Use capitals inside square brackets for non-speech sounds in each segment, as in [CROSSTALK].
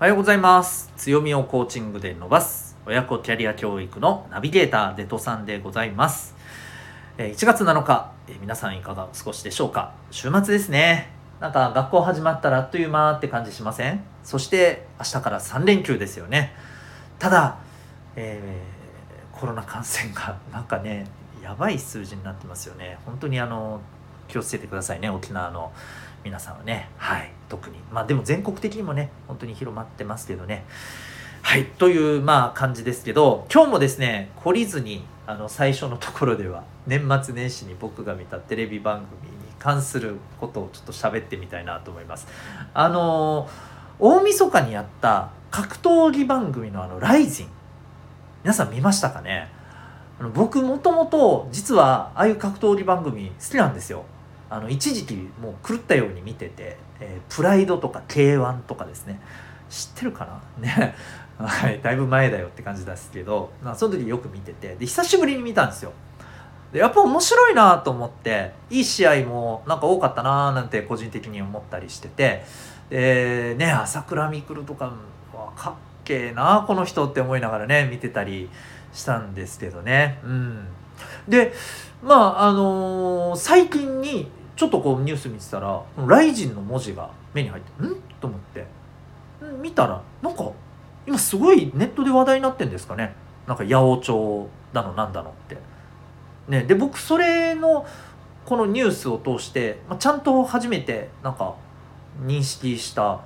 おはようございます。強みをコーチングで伸ばす。親子キャリア教育のナビゲーターデトさんでございます。1月7日皆さんいかがお過ごしでしょうか？週末ですね。なんか学校始まったらあっという間って感じしません？そして明日から3連休ですよね。ただ、えー、コロナ感染が [LAUGHS] なんかねやばい数字になってますよね。本当にあの気をつけてくださいね沖縄の皆さんはね。はい。特に。まあでも全国的にもね本当に広まってますけどね。はい。というまあ感じですけど今日もですね懲りずにあの最初のところでは年末年始に僕が見たテレビ番組に関することをちょっと喋ってみたいなと思います。あの大晦日にやった格闘技番組のあの「ライジン」皆さん見ましたかね？あの僕もともと実はああいう格闘技番組好きなんですよ。あの一時期もう狂ったように見てて、えー、プライドとか K1 とかですね。知ってるかな？ね。[LAUGHS] はいだいぶ前だよって感じですけど、まあ、その時よく見てて。で久しぶりに見たんですよ。でやっぱ面白いなと思っていい試合もなんか多かったなーなんて個人的に思ったりしてて。でね朝倉未来とかはかっけえなこの人って思いながらね見てたりしたんですけどね。うん。でまああのー、最近にちょっとこうニュース見てたら「ライジン」の文字が目に入ってん？と思って。見たらなんか今すごいネットで話題になってんですかね。なんか八百長だのなんだのって。ね、で僕それのこのニュースを通して、まあ、ちゃんと初めてなんか認識した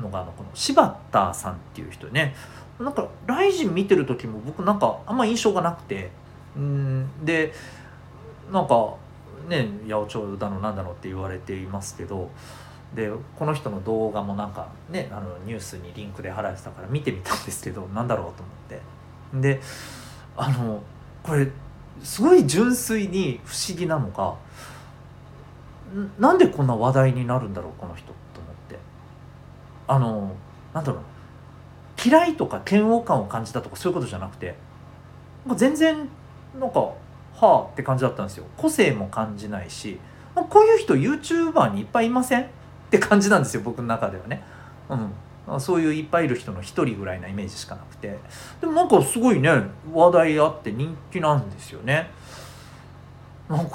のがあのこの柴田さんっていう人ね。なんか「ライジン」見てる時も僕なんかあんま印象がなくて。うんでなんかね八百長だのなんだのって言われていますけどでこの人の動画もなんかねあのニュースにリンクで貼られてたから見てみたんですけどなんだろうと思って。であのこれすごい純粋に不思議なのがなんでこんな話題になるんだろうこの人と思って。あのなんだろう。嫌いとか嫌悪感を感じたとかそういうことじゃなくて全然なんかはあって感じだったんですよ。個性も感じないしこういう人 YouTuber にいっぱいいません？って感じなんですよ僕の中ではね。うん、そういういっぱいいる人の一人ぐらいなイメージしかなくて。でもなんかすごいね話題あって人気なんですよね。なんか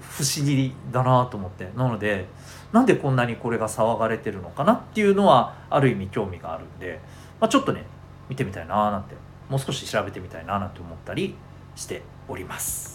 不思議だなと思って。なのでなんでこんなにこれが騒がれてるのかなっていうのはある意味興味があるんで、まあ、ちょっとね見てみたいななんてもう少し調べてみたいななんて思ったりしております。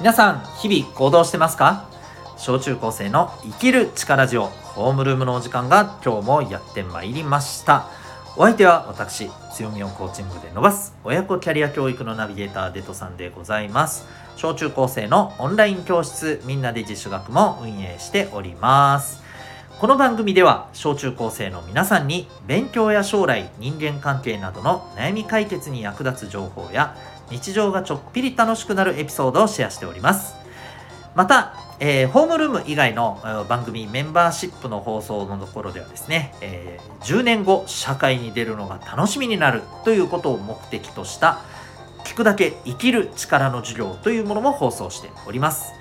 皆さん日々行動してますか？小中高生の生きる力ジオホームルームのお時間が今日もやってまいりましたお相手は私強みをコーチングで伸ばす。親子キャリア教育のナビゲーターデトさんでございます。小中高生のオンライン教室みんなで自主学も運営しております。この番組では小中高生の皆さんに勉強や将来人間関係などの悩み解決に役立つ情報や日常がちょっぴり楽しくなるエピソードをシェアしております。また、えー、ホームルーム以外の番組メンバーシップの放送のところではですね、えー、10年後社会に出るのが楽しみになるということを目的とした聞くだけ生きる力の授業というものも放送しております、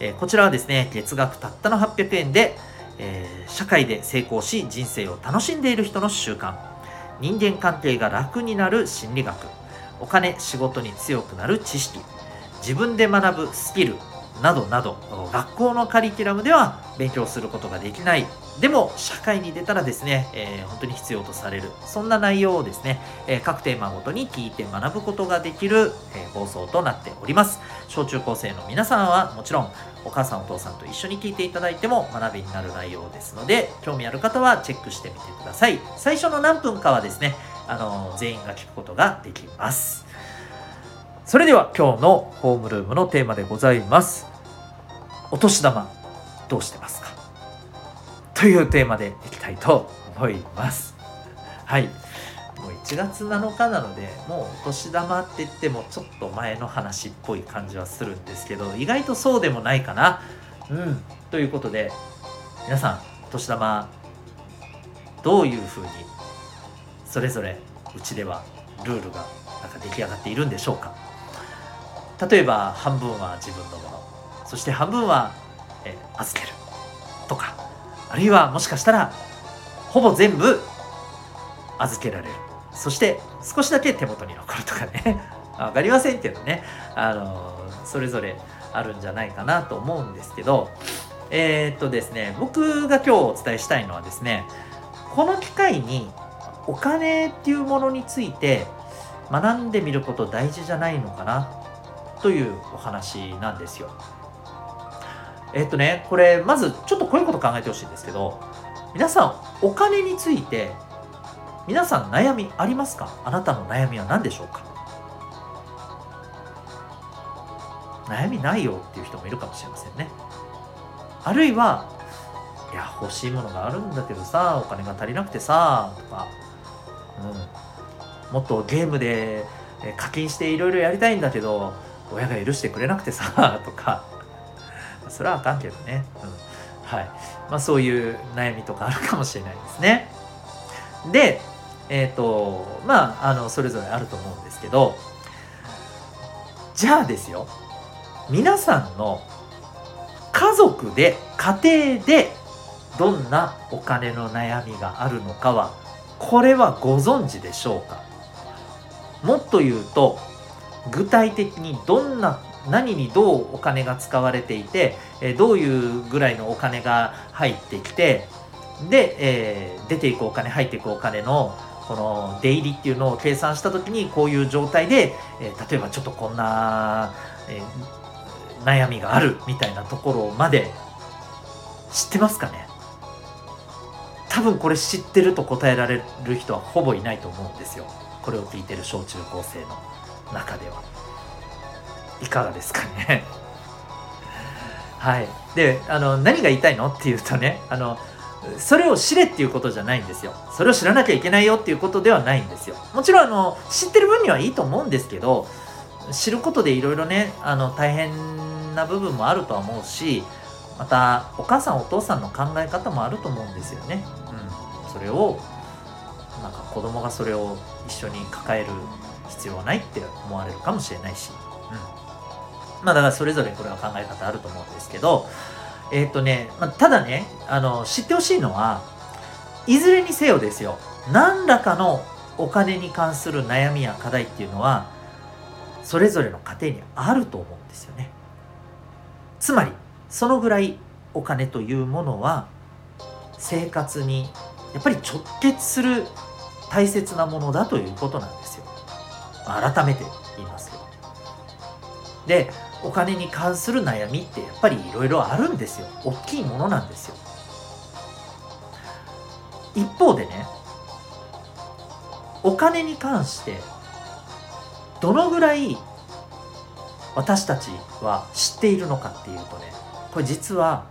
えー、こちらはですね月額たったの800円で、えー、社会で成功し人生を楽しんでいる人の習慣。人間関係が楽になる心理学。お金仕事に強くなる知識。自分で学ぶスキル。などなど学校のカリキュラムでは勉強することができない。でも社会に出たらですね、えー、本当に必要とされる。そんな内容をですね、えー、各テーマごとに聞いて学ぶことができる、えー、放送となっております。小中高生の皆さんはもちろんお母さんお父さんと一緒に聞いていただいても学びになる内容ですので興味ある方はチェックしてみてください。最初の何分かはですねあの全員が聞くことができます。それでは今日のホームルームのテーマでございます。お年玉どうしてますか？というテーマでいきたいと思います。はい。もう1月7日なのでもうお年玉って言ってもちょっと前の話っぽい感じはするんですけど意外とそうでもないかな。うん。ということで皆さんお年玉どういうふうにそれぞれうちではルールがなんか出来上がっているんでしょうか？例えば半分は自分のもの。そして半分は、え預けるとかあるいはもしかしたらほぼ全部預けられる。そして少しだけ手元に残るとかね。[LAUGHS] 分かりませんけどね。あのそれぞれあるんじゃないかなと思うんですけど。えー、っとですね僕が今日お伝えしたいのはですねこの機会にお金っていうものについて学んでみること大事じゃないのかなというお話なんですよ。えっとねこれまずちょっとこういうこと考えてほしいんですけど皆さんお金について皆さん悩みありますか？あなたの悩みは何でしょうか？悩みないよっていう人もいるかもしれませんね。あるいはいや欲しいものがあるんだけどさお金が足りなくてさとか、うん、もっとゲームで課金していろいろやりたいんだけど親が許してくれなくてさとか。それはあかんけどね、うん、はい。まあそういう悩みとかあるかもしれないですね。でえっ、ー、とまああのそれぞれあると思うんですけどじゃあですよ。皆さんの家族で家庭でどんなお金の悩みがあるのかはこれはご存知でしょうか？もっと言うと具体的にどんな何にどうお金が使われていてえどういうぐらいのお金が入ってきてで、えー、出ていくお金入っていくお金のこの出入りっていうのを計算した時にこういう状態で、えー、例えばちょっとこんな、えー、悩みがあるみたいなところまで知ってますかね？多分これ知ってると答えられる人はほぼいないと思うんですよ。これを聞いてる小中高生の中では。いかがですかね。はい。であの何が言いたいのっていうとねあのそれを知れっていうことじゃないんですよ。それを知らなきゃいけないよっていうことではないんですよ。もちろんあの知ってる分にはいいと思うんですけど知ることでいろいろねあの大変な部分もあるとは思うしまたお母さんお父さんの考え方もあると思うんですよね、うん、それをなんか子供がそれを一緒に抱える必要はないって思われるかもしれないし、うん、まあだからそれぞれこれは考え方あると思うんですけどえっ、とね、まあ、ただねあの知ってほしいのはいずれにせよですよ何らかのお金に関する悩みや課題っていうのはそれぞれの家庭にあると思うんですよね。つまりそのぐらいお金というものは生活にやっぱり直結する大切なものだということなんですよ。改めて言いますけどでお金に関する悩みってやっぱりいろいろあるんですよ。大きいものなんですよ。一方でねお金に関してどのぐらい私たちは知っているのかっていうとねこれ実は、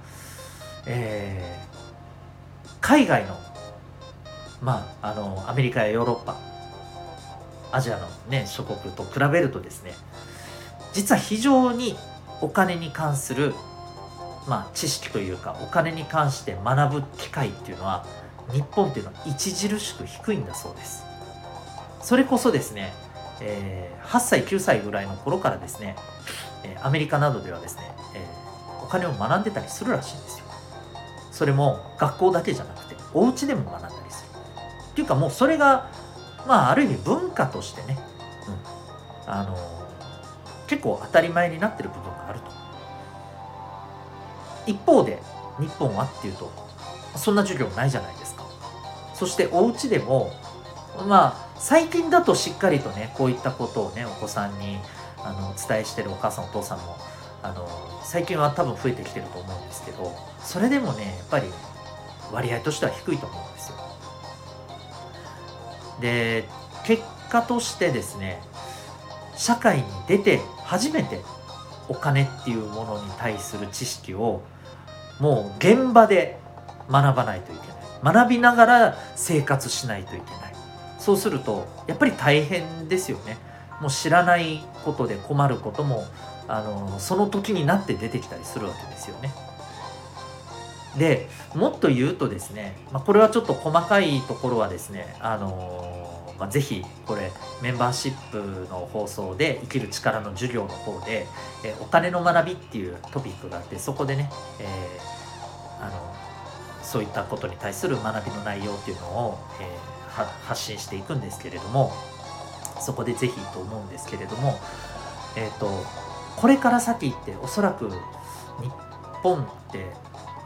えー、海外のまああのアメリカやヨーロッパアジアのね諸国と比べるとですね実は非常にお金に関する、まあ、知識というかお金に関して学ぶ機会っていうのは日本っていうのは著しく低いんだそうです。それこそですね、えー、8歳9歳ぐらいの頃からですね、えアメリカなどではですね、えー、お金を学んでたりするらしいんですよ。それも学校だけじゃなくてお家でも学んだりする。っていうかもうそれがまあある意味文化としてね、うん、あの結構当たり前になってる部分があると。一方で日本はっていうとそんな授業ないじゃないですか。そしてお家でもまあ最近だとしっかりとねこういったことをねお子さんにあのお伝えしてるお母さんお父さんもあの最近は多分増えてきてると思うんですけどそれでもねやっぱり割合としては低いと思うんですよ。で結果としてですね社会に出て初めてお金っていうものに対する知識をもう現場で学ばないといけない。学びながら生活しないといけない。そうするとやっぱり大変ですよね。もう知らないことで困ることもあのその時になって出てきたりするわけですよね。でもっと言うとですね、まあ、これはちょっと細かいところはですねあのー、まあ、ぜひこれメンバーシップの放送で生きる力の授業の方で、えお金の学びっていうトピックがあってそこでね、えー、あのそういったことに対する学びの内容っていうのを、えー、発信していくんですけれどもそこでぜひと思うんですけれどもえっ、ー、とこれから先っておそらく日本って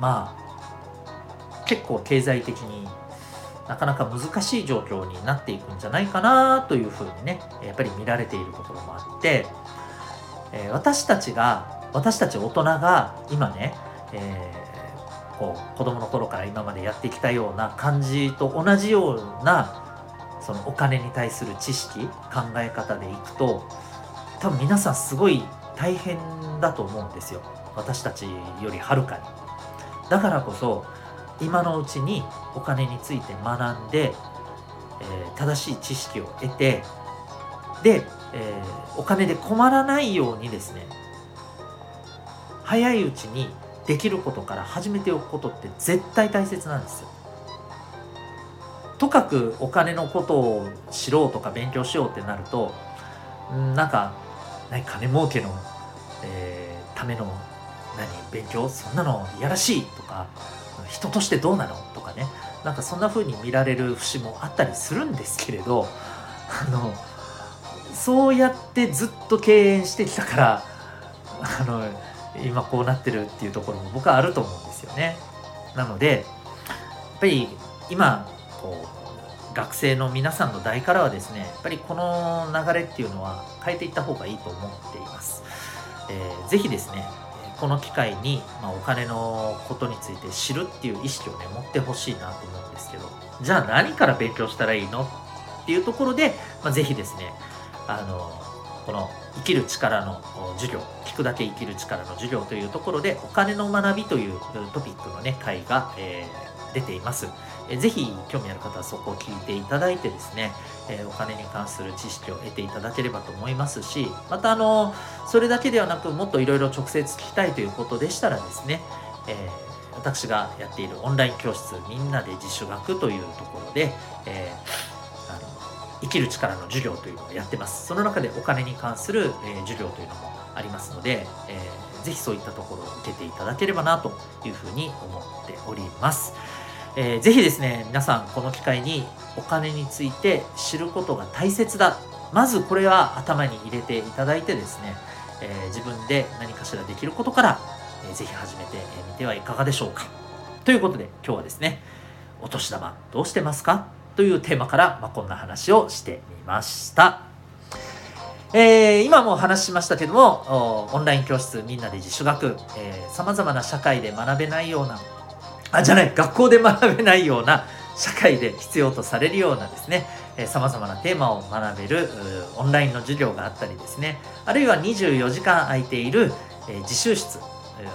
まあ結構経済的になかなか難しい状況になっていくんじゃないかなというふうにねやっぱり見られているところもあって、え、私たちが私たち大人が今ね、えー、こう子供の頃から今までやってきたような感じと同じようなそのお金に対する知識考え方でいくと多分皆さんすごい大変だと思うんですよ。私たちよりはるかに。だからこそ今のうちにお金について学んで、えー、正しい知識を得てで、えー、お金で困らないようにですね早いうちにできることから始めておくことって絶対大切なんですよ。とかくお金のことを知ろうとか勉強しようってなるとなんか何金儲けの、えー、ための何勉強？そんなのいやらしいとか人としてどうなの？とかねなんかそんな風に見られる節もあったりするんですけれどあのそうやってずっと敬遠してきたからあの今こうなってるっていうところも僕はあると思うんですよね。なのでやっぱり今こう学生の皆さんの代からはですねやっぱりこの流れっていうのは変えていった方がいいと思っています。えー、ぜですねこの機会に、まあ、お金のことについて知るっていう意識をね持ってほしいなと思うんですけどじゃあ何から勉強したらいいのっていうところで、まあ、ぜひですねあのこの生きる力の授業聞くだけ生きる力の授業というところでお金の学びというトピックのね会が、えー、出ています。えぜひ興味ある方はそこを聞いていただいてですね、えお金に関する知識を得ていただければと思いますしまたあのそれだけではなくもっといろいろ直接聞きたいということでしたらですね、えー、私がやっているオンライン教室みんなで自主学というところで、え、あの生きる力の授業というのをやってますその中でお金に関する、え、授業というのもありますので、えー、ぜひそういったところを受けていただければなというふうに思っております。えー、ぜひですね皆さんこの機会にお金について知ることが大切だ。まずこれは頭に入れていただいてですね、えー、自分で何かしらできることから、えー、ぜひ始めてみてはいかがでしょうか。ということで今日はですねお年玉どうしてますか？というテーマから、まあ、こんな話をしてみました。えー、今も話ししましたけどもオンライン教室みんなで自主学さまざまな社会で学べないようなあじゃない学校で学べないような社会で必要とされるようなですねさまざまなテーマを学べるオンラインの授業があったりですねあるいは24時間空いている、え自習室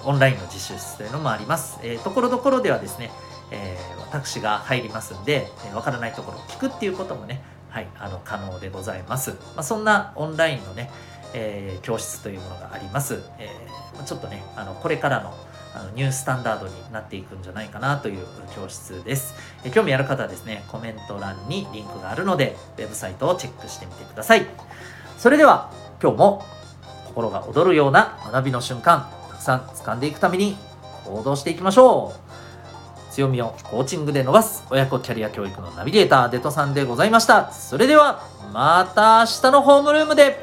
オンラインの自習室というのもあります、えところどころではですね、えー、私が入りますんでわ、えー、からないところを聞くっていうこともねはいあの可能でございます、まあ、そんなオンラインのね、え、教室というものがあります、えー、ちょっとねあのこれからのあのニュースタンダードになっていくんじゃないかなという教室です。え興味ある方はですね、コメント欄にリンクがあるので、ウェブサイトをチェックしてみてください。それでは、今日も心が躍るような学びの瞬間、たくさん掴んでいくために行動していきましょう。強みをコーチングで伸ばす親子キャリア教育のナビゲーター、デトさんでございました。それでは、また明日のホームルームで